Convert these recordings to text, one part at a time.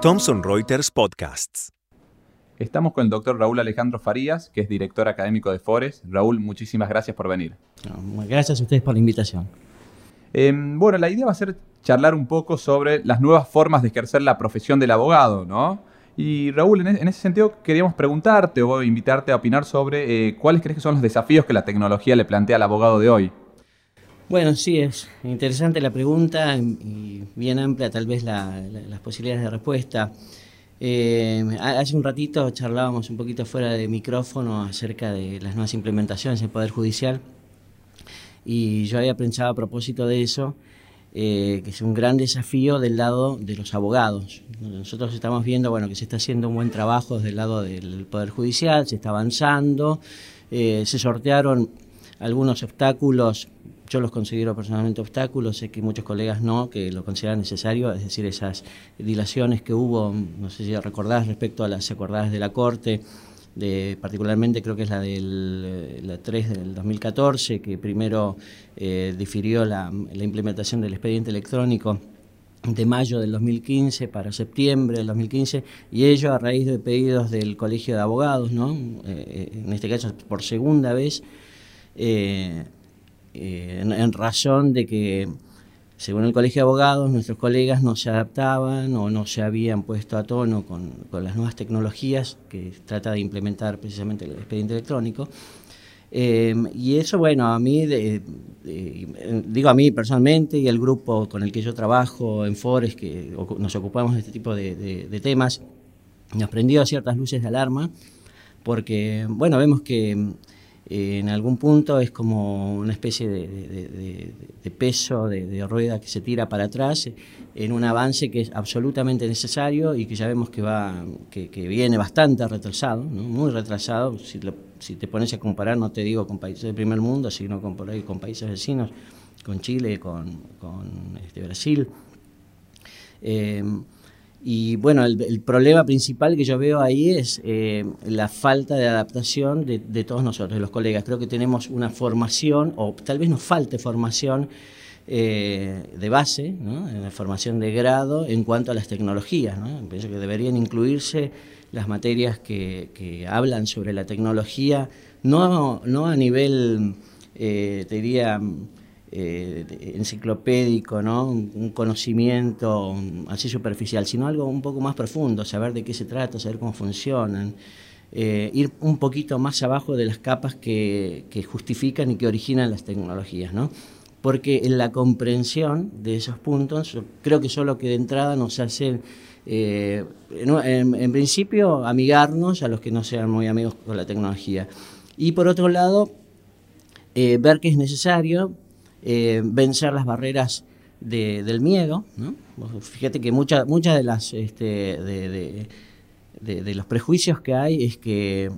Thomson Reuters Podcasts. Estamos con el doctor Raúl Alejandro Farías, que es director académico de Fores. Raúl, muchísimas gracias por venir. Gracias a ustedes por la invitación. Em, bueno, la idea va a ser charlar un poco sobre las nuevas formas de ejercer la profesión del abogado, ¿no? Y Raúl, en, ese sentido queríamos preguntarte o invitarte a opinar sobre eh, cuáles crees que son los desafíos que la tecnología le plantea al abogado de hoy. Bueno, sí, es interesante la pregunta y bien amplia tal vez las posibilidades de respuesta. Eh, hace un ratito charlábamos un poquito fuera de micrófono acerca de las nuevas implementaciones del Poder Judicial y yo había pensado a propósito de eso eh, que es un gran desafío del lado de los abogados. Nosotros estamos viendo bueno, que se está haciendo un buen trabajo desde el lado del Poder Judicial, se está avanzando, eh, se sortearon algunos obstáculos, yo los considero personalmente obstáculos, sé que muchos colegas no, que lo consideran necesario, es decir, esas dilaciones que hubo, no sé si recordás respecto a las acordadas de la Corte, de, particularmente creo que es la del la 3 del 2014, que primero eh, difirió la, implementación del expediente electrónico de mayo del 2015 para septiembre del 2015 y ello a raíz de pedidos del Colegio de Abogados, ¿no? Eh, eh, en este caso por segunda vez, en, en razón de que según el Colegio de Abogados, nuestros colegas no se adaptaban o no se habían puesto a tono con, las nuevas tecnologías que trata de implementar precisamente el expediente electrónico. Eh, y eso, bueno, a mí, digo a mí personalmente y el grupo con el que yo trabajo en Fores, que nos ocupamos de este tipo de, de temas, nos prendió ciertas luces de alarma, porque, bueno, vemos que en algún punto es como una especie de, peso, de, rueda que se tira para atrás en un avance que es absolutamente necesario y que ya vemos que, va, que, viene bastante retrasado, muy retrasado. Si, si, te pones a comparar, no te digo con países del primer mundo, sino con, con países vecinos, con Chile, con, con este, Brasil. Eh, y bueno, el, problema principal que yo veo ahí es eh, la falta de adaptación de, todos nosotros, de los colegas. Creo que tenemos una formación, o tal vez nos falte formación eh, de base, ¿no? formación de grado en cuanto a las tecnologías. ¿no? Pienso que deberían incluirse las materias que, hablan sobre la tecnología, no, no a nivel, eh, te diría, eh, enciclopédico, ¿no? un conocimiento así superficial, sino algo un poco más profundo, saber de qué se trata, saber cómo funcionan, eh, ir un poquito más abajo de las capas que, justifican y que originan las tecnologías. ¿no? Porque en la comprensión de esos puntos, creo que solo que de entrada nos hace... Eh, en, principio, amigarnos a los que no sean muy amigos con la tecnología. Y por otro lado, ver que es necesario eh, vencer las barreras del miedo. Fíjate que muchas muchas este, de, los prejuicios que hay es que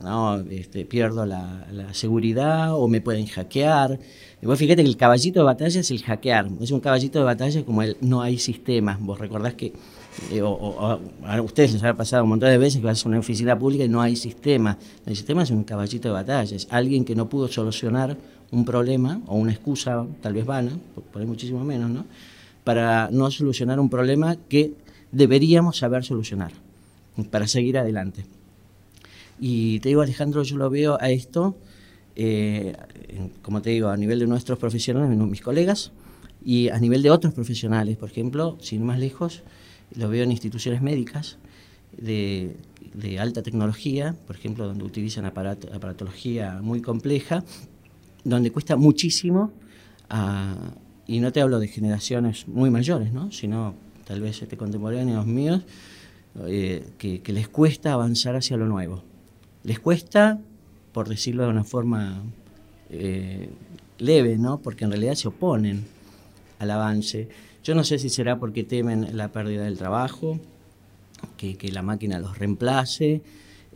este, pierdo la, seguridad o me pueden hackear. Vos fíjate que el caballito de batalla es el hackear, es un caballito de batalla como el no hay sistema. Vos recordás que eh, a ustedes les ha pasado un montón de veces que vas a una oficina pública y no hay sistema. El sistema es un caballito de batalla, es alguien que no pudo solucionar un problema o una excusa tal vez vana, por, ahí muchísimo menos, ¿no? para no solucionar un problema que deberíamos saber solucionar, para seguir adelante. Y te digo, Alejandro, yo lo veo a esto, eh, como te digo, a nivel de nuestros profesionales, mis colegas, y a nivel de otros profesionales, por ejemplo, sin más lejos, lo veo en instituciones médicas de, alta tecnología, por ejemplo, donde utilizan aparatología muy compleja, donde cuesta muchísimo, ah, y no te hablo de generaciones muy mayores, ¿no? sino tal vez este, contemporáneos míos, eh, que, les cuesta avanzar hacia lo nuevo. Les cuesta, por decirlo de una forma eh, leve, ¿no? porque en realidad se oponen al avance. Yo no sé si será porque temen la pérdida del trabajo, que, que la máquina los reemplace,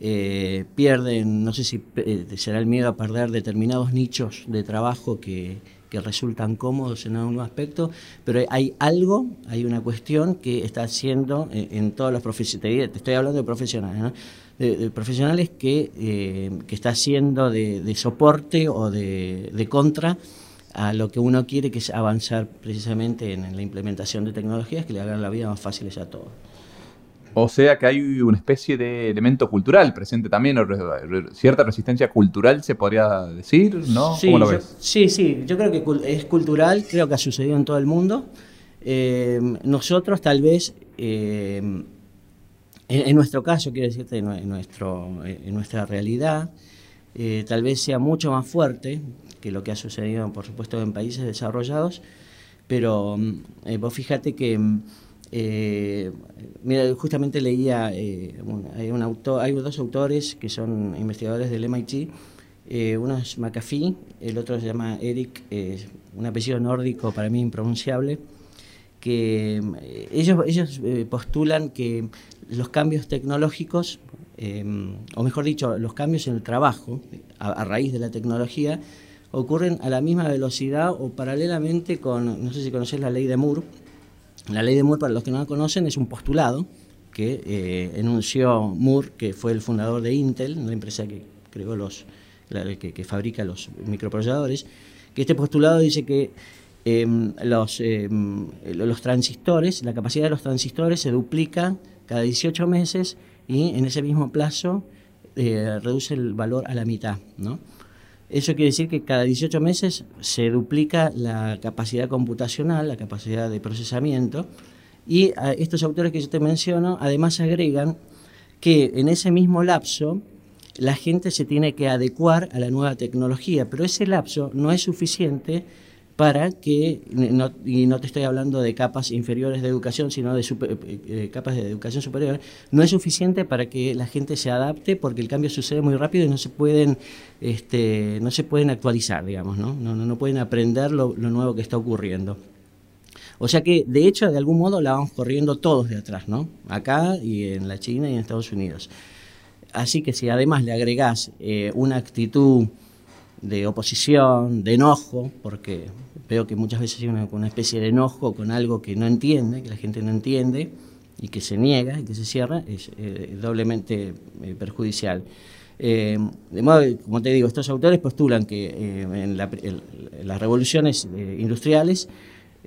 eh, pierden, no sé si eh, será el miedo a perder determinados nichos de trabajo que, resultan cómodos en algún aspecto, pero hay algo, hay una cuestión que está haciendo en, todos los profesionales, te estoy hablando de profesionales, de, profesionales que, eh, que está haciendo de, soporte o de, contra a lo que uno quiere, que es avanzar precisamente en, la implementación de tecnologías que le hagan la vida más fácil a todos. O sea que hay una especie de elemento cultural presente también, cierta resistencia cultural se podría decir, ¿no? Sí, ¿Cómo lo ves? sí, sí, yo creo que es cultural, creo que ha sucedido en todo el mundo. Eh, nosotros tal vez, eh, en, nuestro caso, quiero decirte, en, nuestro, en nuestra realidad, eh, tal vez sea mucho más fuerte que lo que ha sucedido, por supuesto, en países desarrollados, pero vos fíjate que eh, mira, justamente leía, eh, hay, un autor, hay dos autores que son investigadores del MIT, eh, uno es McAfee, el otro se llama Eric, un apellido nórdico para mí impronunciable, que ellos, ellos postulan que los cambios tecnológicos, o mejor dicho, los cambios en el trabajo a raíz de la tecnología, ocurren a la misma velocidad o paralelamente con, no sé si conoces la ley de Moore, la ley de Moore, para los que no la conocen, es un postulado que eh, enunció Moore, que fue el fundador de Intel, la empresa que creó los, que, fabrica los microprocesadores, que este postulado dice que em, los, em, los transistores, la capacidad de los transistores se duplica cada 18 meses y en ese mismo plazo eh, reduce el valor a la mitad, ¿no? Eso quiere decir que cada 18 meses se duplica la capacidad computacional, la capacidad de procesamiento, y estos autores que yo te menciono además agregan que en ese mismo lapso la gente se tiene que adecuar a la nueva tecnología, pero ese lapso no es suficiente para que, y no te estoy hablando de capas inferiores de educación, sino de eh, eh, capas de educación superior, no es suficiente para que la gente se adapte porque el cambio sucede muy rápido y no se pueden, este, no se pueden actualizar, digamos, ¿no? No, no, pueden aprender lo, nuevo que está ocurriendo. O sea que, de hecho, de algún modo la vamos corriendo todos de atrás, ¿no? Acá y en la China y en Estados Unidos. Así que si además le agregás eh, una actitud de oposición, de enojo, porque veo que muchas veces hay una, una, especie de enojo con algo que no entiende, que la gente no entiende y que se niega y que se cierra, es eh, doblemente eh, perjudicial. Eh, de modo que, como te digo, estos autores postulan que en, las revoluciones industriales,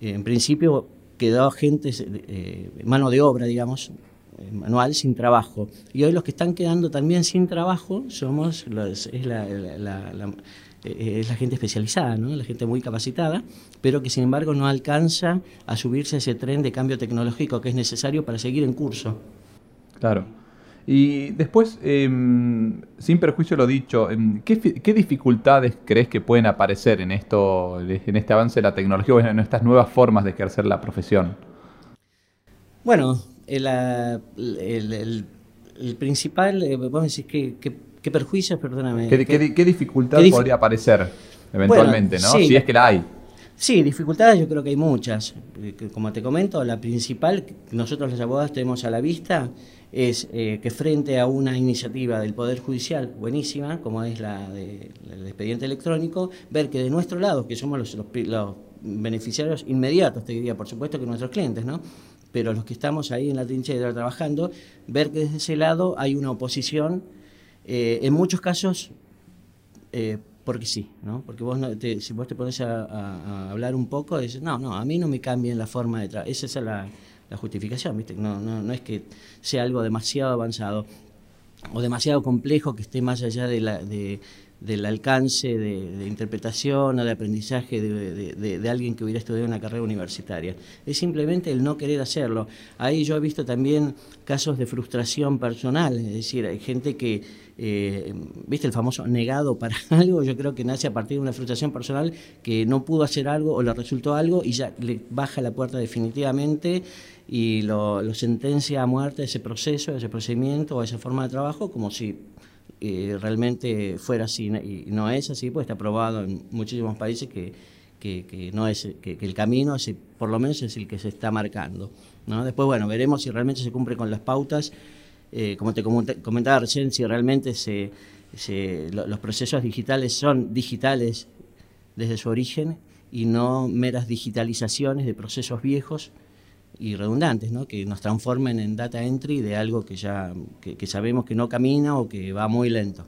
en principio quedó gente, mano de obra, digamos, manual sin trabajo. Y hoy los que están quedando también sin trabajo somos los, es la, eh, es la gente especializada, ¿no? la gente muy capacitada, pero que sin embargo no alcanza a subirse a ese tren de cambio tecnológico que es necesario para seguir en curso. Claro. Y después, em, sin perjuicio lo dicho, em, ¿qué, dificultades crees que pueden aparecer en esto, en este avance de la tecnología o en estas nuevas formas de ejercer la profesión? Bueno, el, principal, eh, vamos a decir que ¿Qué perjuicios, perdóname? ¿Qué, dificultad podría aparecer eventualmente, no? si es que la hay. Sí, dificultades yo creo que hay muchas. Eh, como te comento, la principal que nosotros los abogados tenemos a la vista es eh, que frente a una iniciativa del Poder Judicial buenísima, como es la del expediente electrónico, ver que de nuestro lado, que somos los, los, beneficiarios inmediatos, te diría, por supuesto que nuestros clientes, ¿no? Pero los que estamos ahí en la trinchera trabajando, ver que desde ese lado hay una oposición eh, en muchos casos, eh, porque sí, ¿no? Porque vos si vos te pones a, hablar un poco, dices, no, no, a mí no me cambien la forma de trabajar. Esa es la, justificación, ¿viste? No, no, no es que sea algo demasiado avanzado o demasiado complejo que esté más allá de la, de, del alcance de, interpretación o de aprendizaje de, alguien que hubiera estudiado una carrera universitaria. Es simplemente el no querer hacerlo. Ahí yo he visto también casos de frustración personal, es decir, hay gente que, eh, viste el famoso negado para algo, yo creo que nace a partir de una frustración personal que no pudo hacer algo o le resultó algo y ya le baja la puerta definitivamente y lo, lo sentencia a muerte ese proceso, ese procedimiento o esa forma de trabajo como si realmente fuera así y no es así, pues está probado en muchísimos países que, que, no es que, el camino por lo menos es el que se está marcando. ¿no? Después, bueno, veremos si realmente se cumple con las pautas. Eh, como te comentaba recién, si realmente se, los procesos digitales son digitales desde su origen y no meras digitalizaciones de procesos viejos y redundantes, ¿no? que nos transformen en data entry de algo que ya que, sabemos que no camina o que va muy lento.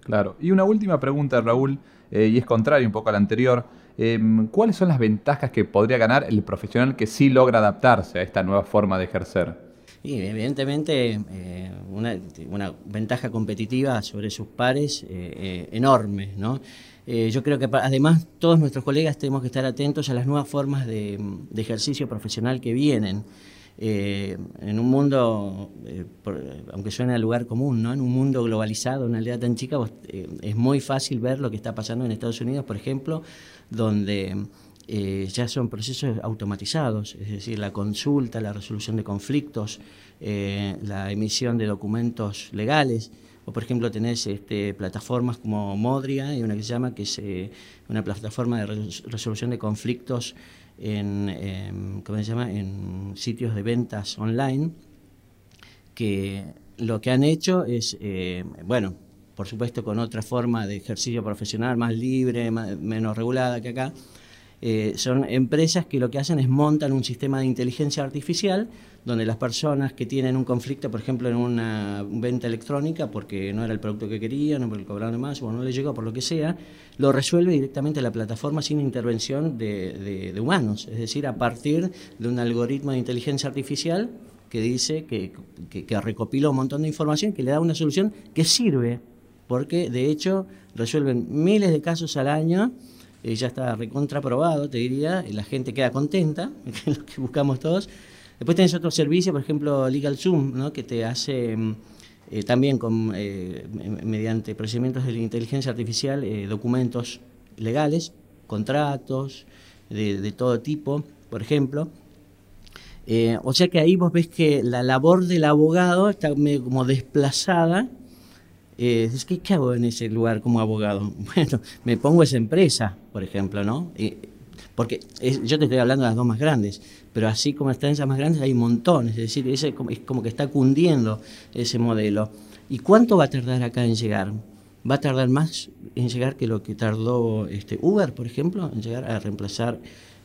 Claro. Y una última pregunta, Raúl, eh, y es contrario un poco a la anterior. Em, ¿Cuáles son las ventajas que podría ganar el profesional que sí logra adaptarse a esta nueva forma de ejercer? Y evidentemente eh, una, ventaja competitiva sobre sus pares eh, enorme, ¿no? yo creo que además todos nuestros colegas tenemos que estar atentos a las nuevas formas de ejercicio profesional que vienen. Eh, en un mundo, eh, aunque suene al lugar común, ¿no? en un mundo globalizado, una aldea tan chica, eh, es muy fácil ver lo que está pasando en Estados Unidos, por ejemplo, donde ya son procesos automatizados, es decir, la consulta, la resolución de conflictos, la emisión de documentos legales. O por ejemplo tenés este, plataformas como Modria y una que se llama que es una plataforma de resolución de conflictos en, em, ¿cómo se llama? en sitios de ventas online que lo que han hecho es, eh, bueno, por supuesto con otra forma de ejercicio profesional más libre, menos regulada que acá, eh, son empresas que lo que hacen es montan un sistema de inteligencia artificial donde las personas que tienen un conflicto, por ejemplo, en una venta electrónica, porque no era el producto que querían, o porque cobraron más, o no le llegó, por lo que sea, lo resuelve directamente la plataforma sin intervención de, humanos, es decir, a partir de un algoritmo de inteligencia artificial que dice que, que, recopila un montón de información, que le da una solución que sirve, porque de hecho resuelven miles de casos al año eh, ya está recontraprobado, te diría, la gente queda contenta, que es lo que buscamos todos. Después tenés otro servicio, por ejemplo, LegalZoom, ¿no? que te hace eh, también con, eh, mediante procedimientos de inteligencia artificial documentos legales, contratos de, de, todo tipo, por ejemplo. o sea que ahí vos ves que la labor del abogado está como desplazada eh, ¿qué, hago en ese lugar como abogado? Bueno, me pongo esa empresa, por ejemplo, ¿no? porque yo te estoy hablando de las dos más grandes, pero así como están esas más grandes hay montones, es decir, es como, que está cundiendo ese modelo. ¿Y cuánto va a tardar acá en llegar? ¿Va a tardar más en llegar que lo que tardó este Uber, por ejemplo, en llegar a reemplazar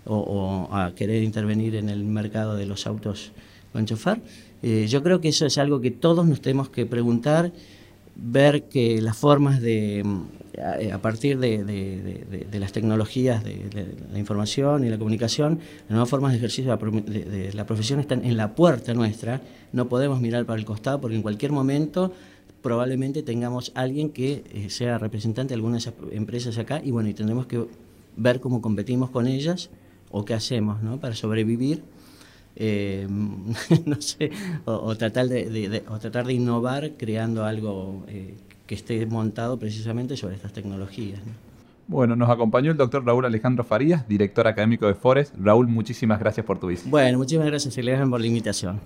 o, a querer intervenir en el mercado de los autos con chofer? Eh, yo creo que eso es algo que todos nos tenemos que preguntar ver que las formas de, a partir de, las tecnologías de, la información y la comunicación, las nuevas formas de ejercicio de la, profesión están en la puerta nuestra, no podemos mirar para el costado porque en cualquier momento probablemente tengamos alguien que eh, sea representante de algunas empresas acá y bueno, y tendremos que ver cómo competimos con ellas o qué hacemos ¿no? para sobrevivir eh, no sé, o, tratar de, tratar de innovar creando algo eh, que esté montado precisamente sobre estas tecnologías. Bueno, nos acompañó el doctor Raúl Alejandro Farías, director académico de Forest. Raúl, muchísimas gracias por tu visita. Bueno, muchísimas gracias, Elena, por la invitación.